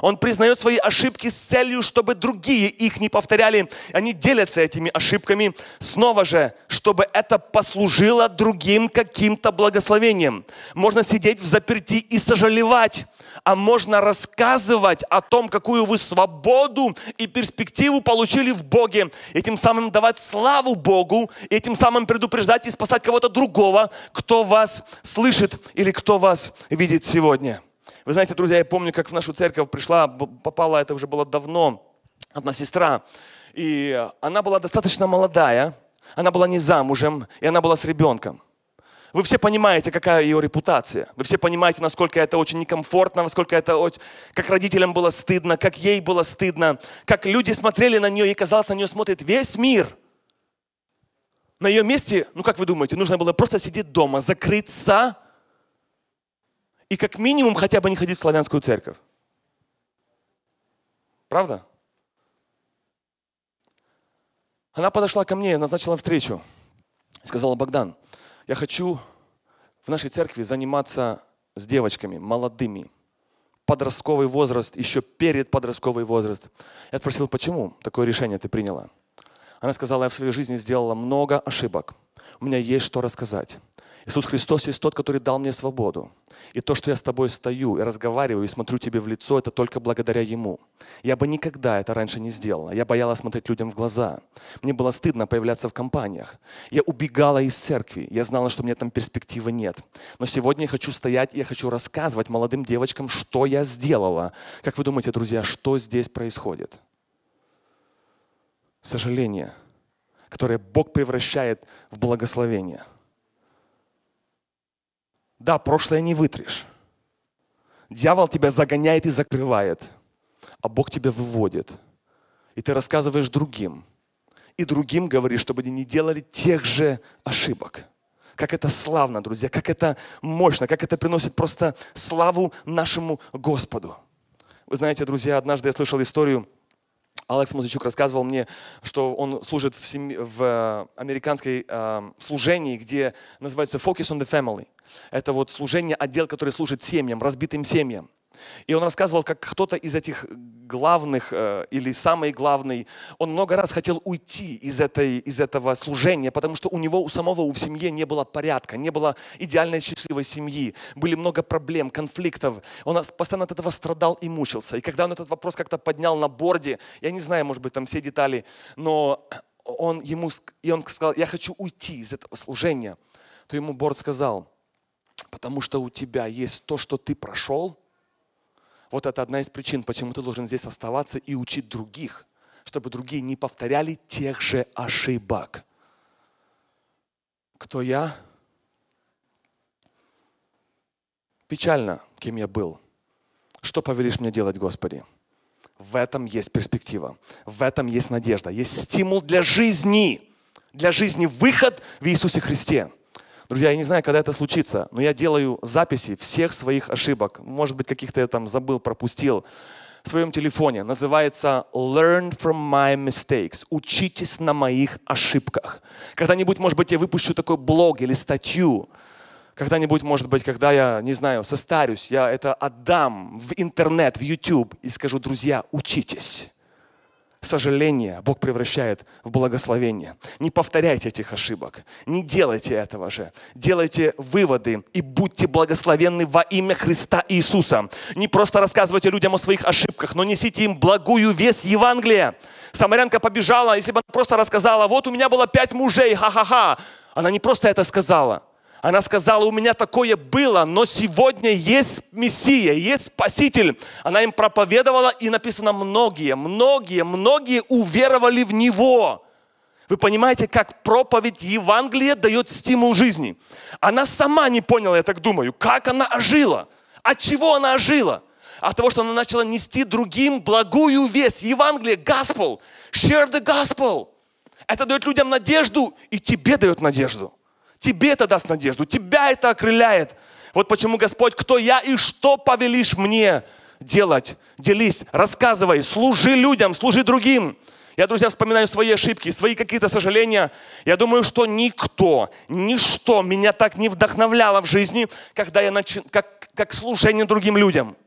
Он признает свои ошибки с целью, чтобы другие их не повторяли. Они делятся этими ошибками. Снова же, чтобы это послужило другим каким-то благословением. Можно сидеть в заперти и сожалевать а можно рассказывать о том, какую вы свободу и перспективу получили в Боге, и тем самым давать славу Богу, и тем самым предупреждать и спасать кого-то другого, кто вас слышит или кто вас видит сегодня. Вы знаете, друзья, я помню, как в нашу церковь пришла, попала, это уже было давно, одна сестра. И она была достаточно молодая, она была не замужем, и она была с ребенком. Вы все понимаете, какая ее репутация. Вы все понимаете, насколько это очень некомфортно, насколько это как родителям было стыдно, как ей было стыдно, как люди смотрели на нее, и казалось, на нее смотрит весь мир. На ее месте, ну как вы думаете, нужно было просто сидеть дома, закрыться и как минимум хотя бы не ходить в славянскую церковь. Правда? Она подошла ко мне, назначила встречу. Сказала, Богдан, я хочу в нашей церкви заниматься с девочками, молодыми. Подростковый возраст, еще перед подростковый возраст. Я спросил, почему такое решение ты приняла? Она сказала, я в своей жизни сделала много ошибок. У меня есть что рассказать. Иисус Христос есть тот, который дал мне свободу. И то, что я с тобой стою и разговариваю, и смотрю тебе в лицо, это только благодаря Ему. Я бы никогда это раньше не сделала. Я боялась смотреть людям в глаза. Мне было стыдно появляться в компаниях. Я убегала из церкви. Я знала, что мне там перспективы нет. Но сегодня я хочу стоять и я хочу рассказывать молодым девочкам, что я сделала. Как вы думаете, друзья, что здесь происходит? Сожаление, которое Бог превращает в благословение – да, прошлое не вытрешь. Дьявол тебя загоняет и закрывает, а Бог тебя выводит. И ты рассказываешь другим. И другим говоришь, чтобы они не делали тех же ошибок. Как это славно, друзья, как это мощно, как это приносит просто славу нашему Господу. Вы знаете, друзья, однажды я слышал историю, Алекс Музычук рассказывал мне, что он служит в, семь... в э, американской э, служении, где называется Focus on the Family. Это вот служение, отдел, который служит семьям, разбитым семьям. И он рассказывал, как кто-то из этих главных э, или самый главный, он много раз хотел уйти из, этой, из этого служения, потому что у него у самого в семье не было порядка, не было идеальной счастливой семьи, были много проблем, конфликтов. Он постоянно от этого страдал и мучился. И когда он этот вопрос как-то поднял на борде, я не знаю, может быть, там все детали, но он ему, и он сказал, я хочу уйти из этого служения, то ему борд сказал, потому что у тебя есть то, что ты прошел – вот это одна из причин, почему ты должен здесь оставаться и учить других, чтобы другие не повторяли тех же ошибок. Кто я? Печально, кем я был. Что повелишь мне делать, Господи? В этом есть перспектива, в этом есть надежда, есть стимул для жизни, для жизни выход в Иисусе Христе. Друзья, я не знаю, когда это случится, но я делаю записи всех своих ошибок. Может быть, каких-то я там забыл, пропустил. В своем телефоне. Называется Learn from my mistakes. Учитесь на моих ошибках. Когда-нибудь, может быть, я выпущу такой блог или статью. Когда-нибудь, может быть, когда я, не знаю, состарюсь, я это отдам в интернет, в YouTube и скажу, друзья, учитесь сожаление Бог превращает в благословение. Не повторяйте этих ошибок. Не делайте этого же. Делайте выводы и будьте благословенны во имя Христа Иисуса. Не просто рассказывайте людям о своих ошибках, но несите им благую весть Евангелия. Самарянка побежала, если бы она просто рассказала, вот у меня было пять мужей, ха-ха-ха. Она не просто это сказала – она сказала, у меня такое было, но сегодня есть Мессия, есть Спаситель. Она им проповедовала, и написано, многие, многие, многие уверовали в Него. Вы понимаете, как проповедь Евангелия дает стимул жизни. Она сама не поняла, я так думаю, как она ожила. От чего она ожила? От того, что она начала нести другим благую весть. Евангелие, gospel. Share the gospel. Это дает людям надежду, и тебе дает надежду. Тебе это даст надежду, тебя это окрыляет. Вот почему, Господь, кто я и что повелишь мне делать? Делись, рассказывай, служи людям, служи другим. Я, друзья, вспоминаю свои ошибки, свои какие-то сожаления. Я думаю, что никто, ничто меня так не вдохновляло в жизни, когда я начи... как, как служение другим людям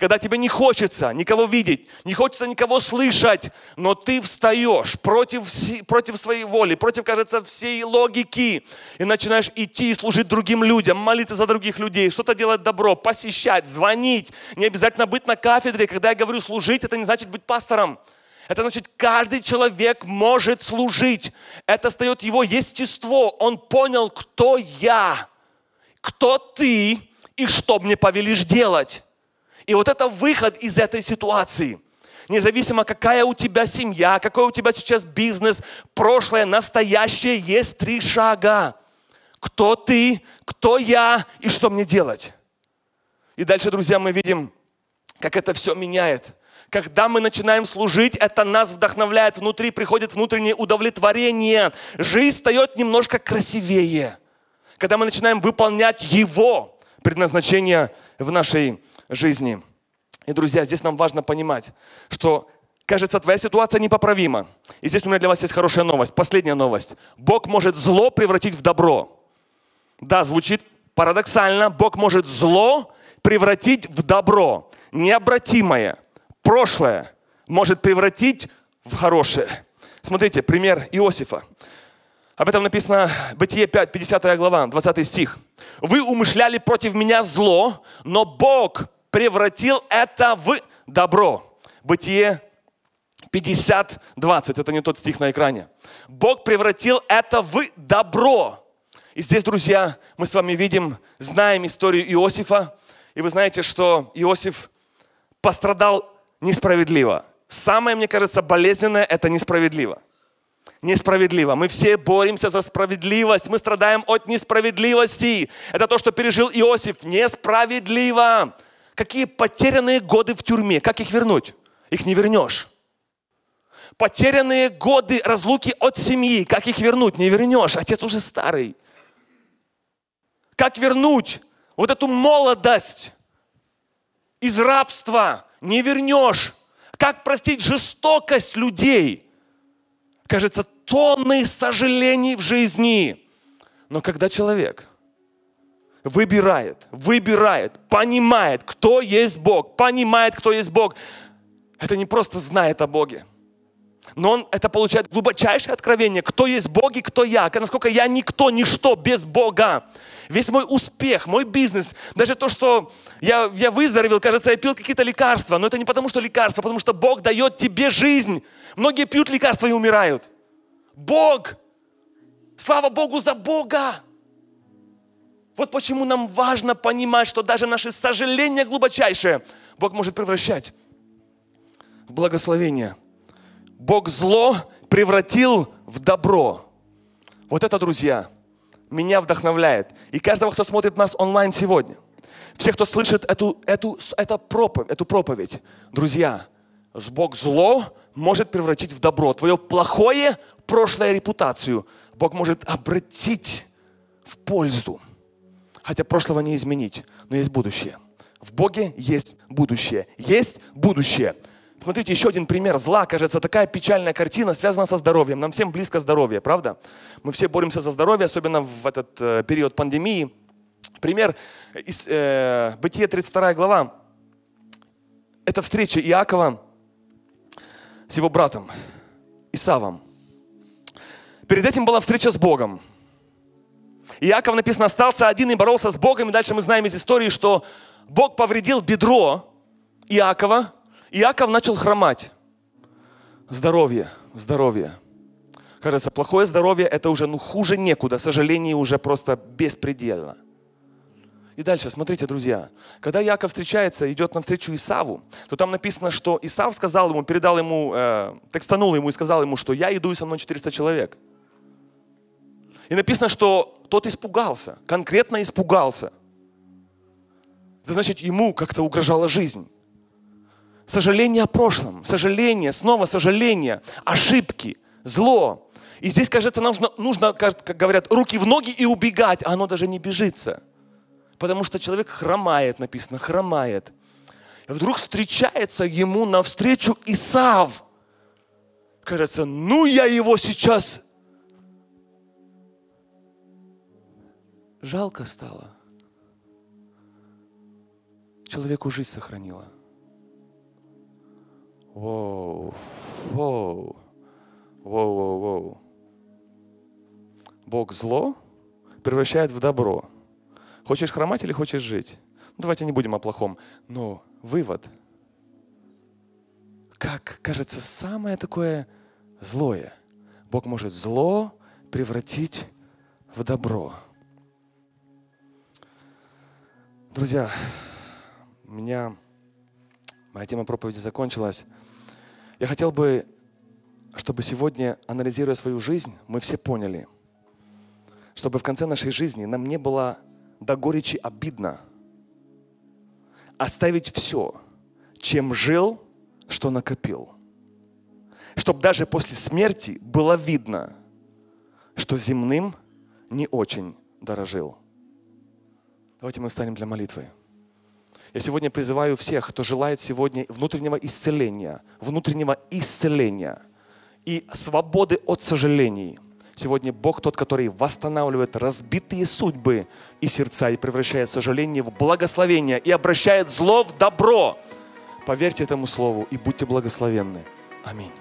когда тебе не хочется никого видеть, не хочется никого слышать, но ты встаешь против, против своей воли, против, кажется, всей логики, и начинаешь идти и служить другим людям, молиться за других людей, что-то делать добро, посещать, звонить. Не обязательно быть на кафедре. Когда я говорю служить, это не значит быть пастором. Это значит, каждый человек может служить. Это стает его естество. Он понял, кто я, кто ты и что мне повелишь делать. И вот это выход из этой ситуации. Независимо, какая у тебя семья, какой у тебя сейчас бизнес, прошлое, настоящее, есть три шага. Кто ты, кто я и что мне делать. И дальше, друзья, мы видим, как это все меняет. Когда мы начинаем служить, это нас вдохновляет, внутри приходит внутреннее удовлетворение. Жизнь стает немножко красивее. Когда мы начинаем выполнять Его предназначение в нашей жизни. И, друзья, здесь нам важно понимать, что, кажется, твоя ситуация непоправима. И здесь у меня для вас есть хорошая новость, последняя новость. Бог может зло превратить в добро. Да, звучит парадоксально. Бог может зло превратить в добро. Необратимое, прошлое может превратить в хорошее. Смотрите, пример Иосифа. Об этом написано Бытие 5, 50 глава, 20 стих. «Вы умышляли против меня зло, но Бог превратил это в добро». Бытие 50, 20. Это не тот стих на экране. Бог превратил это в добро. И здесь, друзья, мы с вами видим, знаем историю Иосифа. И вы знаете, что Иосиф пострадал несправедливо. Самое, мне кажется, болезненное – это несправедливо несправедливо. Мы все боремся за справедливость. Мы страдаем от несправедливости. Это то, что пережил Иосиф. Несправедливо. Какие потерянные годы в тюрьме. Как их вернуть? Их не вернешь. Потерянные годы разлуки от семьи. Как их вернуть? Не вернешь. Отец уже старый. Как вернуть вот эту молодость из рабства? Не вернешь. Как простить жестокость людей? кажется, тонны сожалений в жизни. Но когда человек выбирает, выбирает, понимает, кто есть Бог, понимает, кто есть Бог, это не просто знает о Боге, но он это получает глубочайшее откровение, кто есть Бог и кто я, насколько я никто, ничто без Бога. Весь мой успех, мой бизнес, даже то, что я, я выздоровел, кажется, я пил какие-то лекарства, но это не потому, что лекарства, а потому что Бог дает тебе жизнь. Многие пьют лекарства и умирают. Бог! Слава Богу за Бога! Вот почему нам важно понимать, что даже наши сожаления глубочайшие Бог может превращать в благословение. Бог зло превратил в добро. Вот это, друзья, меня вдохновляет. И каждого, кто смотрит нас онлайн сегодня, всех, кто слышит эту, эту, эту, проповедь, эту проповедь, друзья, Бог зло может превратить в добро. Твое плохое прошлое репутацию Бог может обратить в пользу. Хотя прошлого не изменить, но есть будущее. В Боге есть будущее. Есть будущее. Смотрите, еще один пример зла. Кажется, такая печальная картина связана со здоровьем. Нам всем близко здоровье, правда? Мы все боремся за здоровье, особенно в этот э, период пандемии. Пример из э, Бытие 32 глава. Это встреча Иакова с его братом Исавом. Перед этим была встреча с Богом. Иаков, написано, остался один и боролся с Богом. И дальше мы знаем из истории, что Бог повредил бедро Иакова. Иаков начал хромать. Здоровье, здоровье. Кажется, плохое здоровье это уже ну, хуже некуда. Сожаление уже просто беспредельно. И дальше, смотрите, друзья, когда Яков встречается, идет навстречу Исаву, то там написано, что Исав сказал ему, передал ему, э, текстанул ему и сказал ему, что я иду и со мной 400 человек. И написано, что тот испугался, конкретно испугался. Это значит, ему как-то угрожала жизнь. Сожаление о прошлом, сожаление, снова сожаление, ошибки, зло. И здесь, кажется, нам нужно, нужно, как говорят, руки в ноги и убегать, а оно даже не бежится. Потому что человек хромает, написано, хромает. И вдруг встречается ему навстречу Исав. Кажется, ну я его сейчас жалко стало. Человеку жизнь сохранила. Воу, воу, воу, воу, воу. Бог зло превращает в добро. Хочешь хромать или хочешь жить? Ну, давайте не будем о плохом. Но вывод. Как кажется самое такое злое. Бог может зло превратить в добро. Друзья, у меня моя тема проповеди закончилась. Я хотел бы, чтобы сегодня, анализируя свою жизнь, мы все поняли, чтобы в конце нашей жизни нам не было до горечи обидно оставить все, чем жил, что накопил. Чтобы даже после смерти было видно, что земным не очень дорожил. Давайте мы встанем для молитвы. Я сегодня призываю всех, кто желает сегодня внутреннего исцеления, внутреннего исцеления и свободы от сожалений. Сегодня Бог тот, который восстанавливает разбитые судьбы и сердца и превращает сожаление в благословение и обращает зло в добро. Поверьте этому слову и будьте благословенны. Аминь.